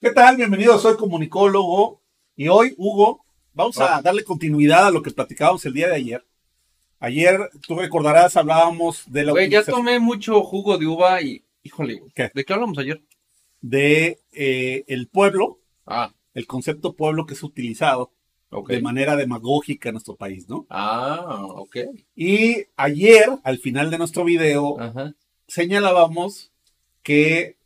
¿Qué tal? Bienvenido, soy comunicólogo y hoy, Hugo, vamos a darle continuidad a lo que platicábamos el día de ayer. Ayer, tú recordarás, hablábamos de la Güey, ya tomé mucho jugo de uva y, híjole. ¿de qué hablamos ayer? de eh, el pueblo, Ah, el concepto pueblo que es utilizado de manera demagógica en nuestro país, ¿no? Ah, ok. Y ayer, al final de nuestro video, Ajá. señalábamos que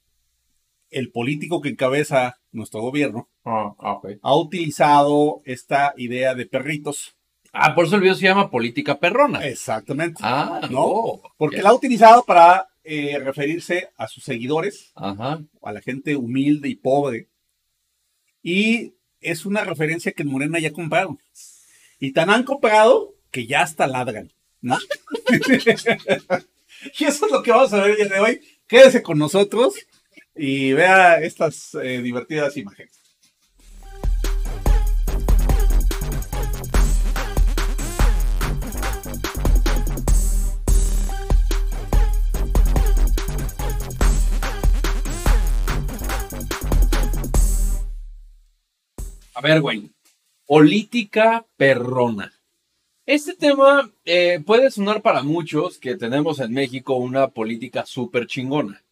el político que encabeza nuestro gobierno Ah, ha utilizado esta idea de perritos. Ah, por eso el video se llama Política Perrona. Exactamente. Ah, ¿no? no. Porque la ha utilizado para eh, referirse a sus seguidores, Ajá. a la gente humilde y pobre. Y es una referencia que en Morena ya compraron. Y tan han comprado que ya hasta ladran, ¿no? y eso es lo que vamos a ver el día de hoy. Quédese con nosotros y vea estas eh, divertidas imágenes. A ver, güey. Política perrona. Este tema eh, puede sonar para muchos que tenemos en México una política súper chingona.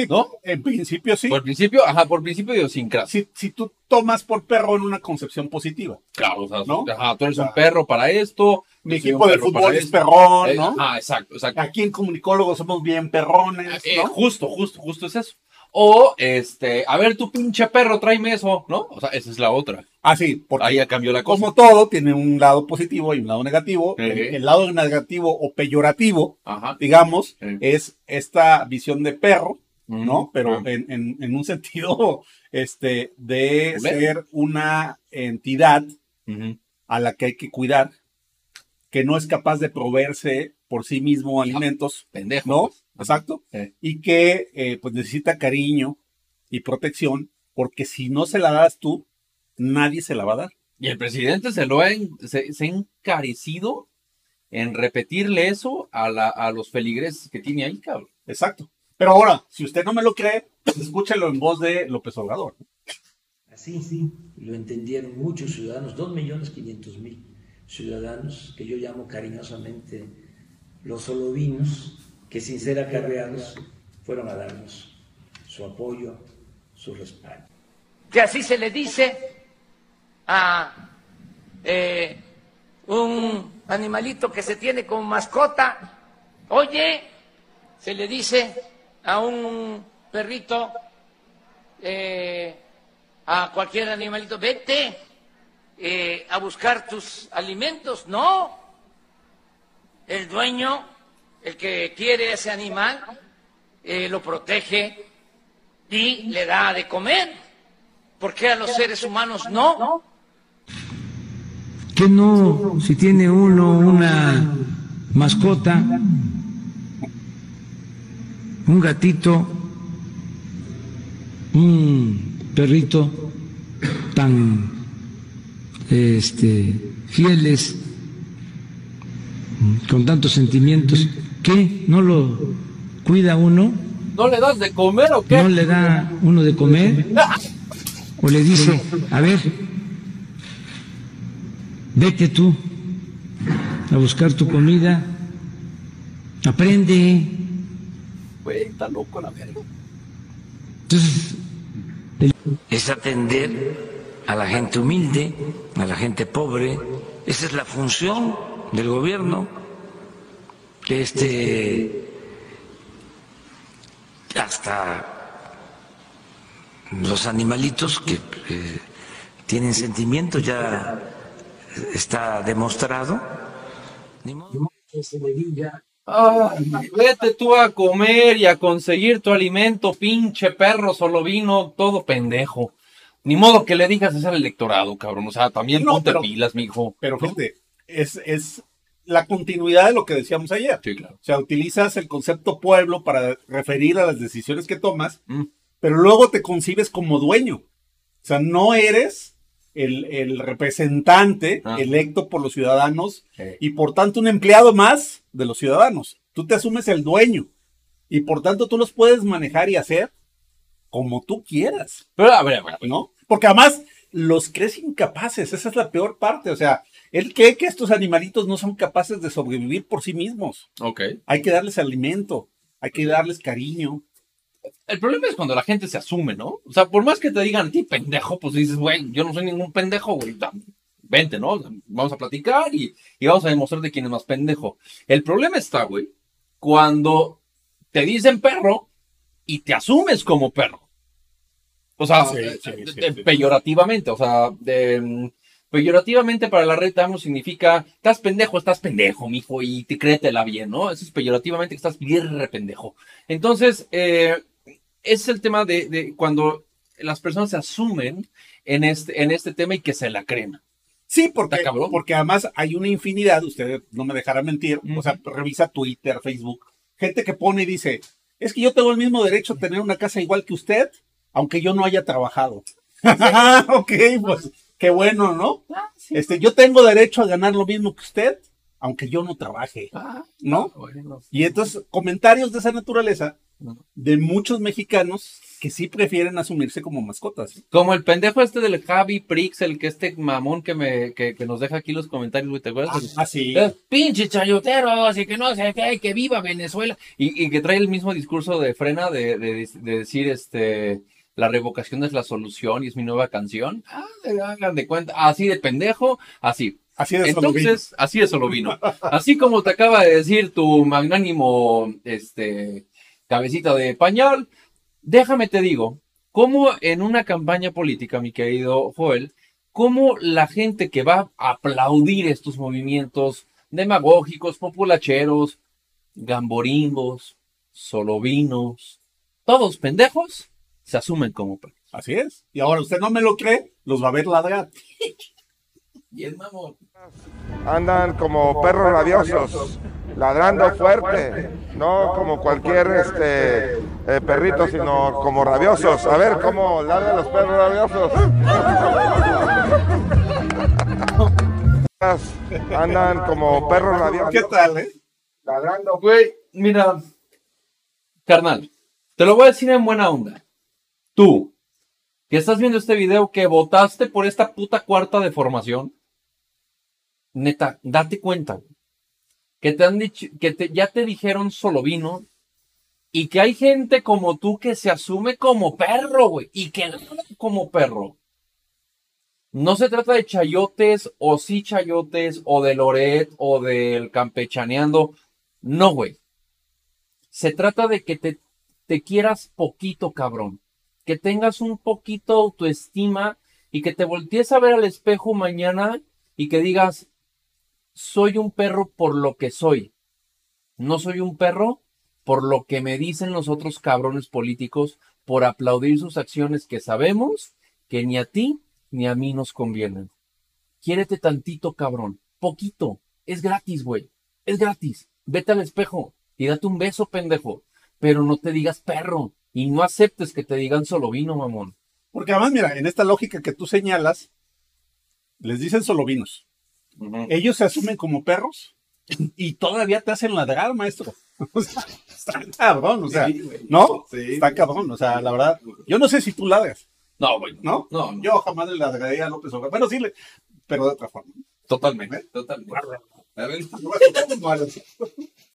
Sí, ¿No? En principio sí. Por principio, ajá, por principio de idiosincrasia. Si, si tú tomas por perro en una concepción positiva. Claro, o sea, ¿No? ajá, tú eres O sea, un perro para esto. Mi equipo de fútbol es esto. perrón, Eh, ¿no? Ah, exacto, exacto. Aquí en comunicólogos somos bien perrones, Eh, ¿no? justo, justo, justo es eso. O, este, a ver, tu pinche perro, tráeme eso, ¿no? O sea, esa es la otra. Ah, sí, porque Ahí ya cambió la cosa. como todo tiene un lado positivo y un lado negativo. Eh. El, el lado negativo o peyorativo, Ajá. digamos, Eh. es esta visión de perro, ¿no? Pero Ah. en, en- en un sentido este, de ser una entidad a la que hay que cuidar, que no es capaz de proveerse por sí mismo alimentos, Pendejo. ¿no? pues. Exacto. Y que eh, pues necesita cariño y protección, porque si no se la das tú, nadie se la va a dar. Y el presidente se lo ha, en- se, se ha encarecido en repetirle eso a, la, a los feligreses que tiene ahí, cabrón. Exacto. Pero ahora, si usted no me lo cree, pues escúchelo en voz de López Obrador. Así sí, lo entendieron muchos ciudadanos, 2.500.000 ciudadanos, que yo llamo cariñosamente los solovinos, que sin ser acarreados fueron a darnos su apoyo, su respaldo. que así se le dice a eh, un animalito que se tiene como mascota. Oye, se le dice a un perrito, eh, a cualquier animalito, vete eh, a buscar tus alimentos. No, el dueño, el que quiere ese animal, eh, lo protege y le da de comer. ¿Por qué a los seres humanos no? ¿Qué no, si tiene uno una mascota, un gatito, un perrito tan este, fieles, con tantos sentimientos, ¿qué? ¿No lo cuida uno? ¿No le das de comer o qué? ¿No le da uno de comer? ¿O le dice, a ver, vete tú a buscar tu comida, aprende? Güey, está loco la verga. Entonces, es atender a la gente humilde, a la gente pobre. Esa es la función del gobierno. Este, hasta los animalitos que eh, tienen sentimientos ya está demostrado. Ni modo que se le diga Ay, vete tú a comer y a conseguir tu alimento, pinche perro, solo vino, todo pendejo. Ni modo que le digas es al electorado, cabrón. O sea, también No, ponte pero- pilas, mijo. Pero fíjate, es, es la continuidad de lo que decíamos ayer. Sí, claro. O sea, utilizas el concepto pueblo para referir a las decisiones que tomas, Mm. pero luego te concibes como dueño. O sea, no eres el, el representante Ah. electo por los ciudadanos y por tanto un empleado más de los ciudadanos. Tú te asumes el dueño y por tanto tú los puedes manejar y hacer como tú quieras, Pero a ver, a ver. ¿no? Porque además los crees incapaces, esa es la peor parte, o sea, él cree que estos animalitos no son capaces de sobrevivir por sí mismos. Ok. Hay que darles alimento, hay que darles cariño. El problema es cuando la gente se asume, ¿no? O sea, por más que te digan a ti pendejo, pues dices, güey, yo no soy ningún pendejo, güey. Vente, ¿no? Vamos a platicar y, y vamos a demostrar de quién es más pendejo. El problema está, güey, cuando te dicen perro y te asumes como perro. O sea, Sí, eh, sí, eh, sí, peyorativamente, o sea, de, mm, peyorativamente para la red Tamo significa, estás pendejo, estás pendejo, mijo, y te créetela bien, ¿no? Eso es peyorativamente que estás bien re pendejo. Entonces, eh, es el tema de, de cuando las personas se asumen en este, en este tema y que se la creen. Sí, porque, porque además hay una infinidad, usted no me dejará mentir, o sea, revisa Twitter, Facebook, gente que pone y dice, es que yo tengo el mismo derecho a tener una casa igual que usted, aunque yo no haya trabajado. ok, pues qué bueno, ¿no? Este, yo tengo derecho a ganar lo mismo que usted, aunque yo no trabaje, ¿no? Bueno. Y entonces, comentarios de esa naturaleza. De muchos mexicanos que sí prefieren asumirse como mascotas. Como el pendejo este del Javi Prix, el que este mamón que me que, que nos deja aquí los comentarios, güey, ¿te acuerdas? Ah, sí. Eh, pinche chayoteros y que no sé qué, que viva Venezuela. Y, y que trae el mismo discurso de frena de, de- de decir este la revocación es la solución y es mi nueva canción. Ah, hagan de cuenta, así de pendejo, así. Así de solo. Entonces, así de solo vino. Así como te acaba de decir tu magnánimo este cabecita de pañal, déjame te digo, cómo en una campaña política, mi querido Joel, cómo la gente que va a aplaudir estos movimientos demagógicos, populacheros, gamborimbos, solovinos, todos pendejos, se asumen como perros. Así es. Y ahora usted no me lo cree, los va a ver ladrar. El mamón. andan como perros rabiosos, ladrando fuerte, no como cualquier este eh, perrito, sino como rabiosos. A ver cómo ladran los perros rabiosos. Andan como perros rabiosos, ¿Qué tal, eh? ladrando. Güey, mira, carnal, te lo voy a decir en buena onda. Tú, que estás viendo este video, que votaste por esta puta cuarta de formación, neta, date cuenta, que te han dicho, que ya te dijeron solo vino, y que hay gente como tú que se asume como perro, güey, y que como perro. No se trata de chayotes, o sí chayotes, o de Loret, o del campechaneando. No, güey. Se trata de que te, te quieras poquito, cabrón. Que tengas un poquito autoestima y que te voltees a ver al espejo mañana y que digas, soy un perro por lo que soy. No soy un perro por lo que me dicen los otros cabrones políticos por aplaudir sus acciones que sabemos que ni a ti ni a mí nos convienen. Quiérete tantito, cabrón. Poquito. Es gratis, güey. Es gratis. Vete al espejo y date un beso, pendejo. Pero no te digas perro. Y no aceptes que te digan solo vino, mamón. Porque además, mira, en esta lógica que tú señalas, les dicen solo vinos. Ellos se asumen como perros y todavía te hacen ladrar, maestro. O sea, está cabrón, o sea, Sí. ¿no? Sí. Está cabrón, o sea, la verdad. Yo no sé si tú ladras, No, güey. ¿no? No, no. Yo jamás le ladraría a López Obrador. Bueno, sí, le, pero de otra forma. Totalmente. Totalmente. A ver.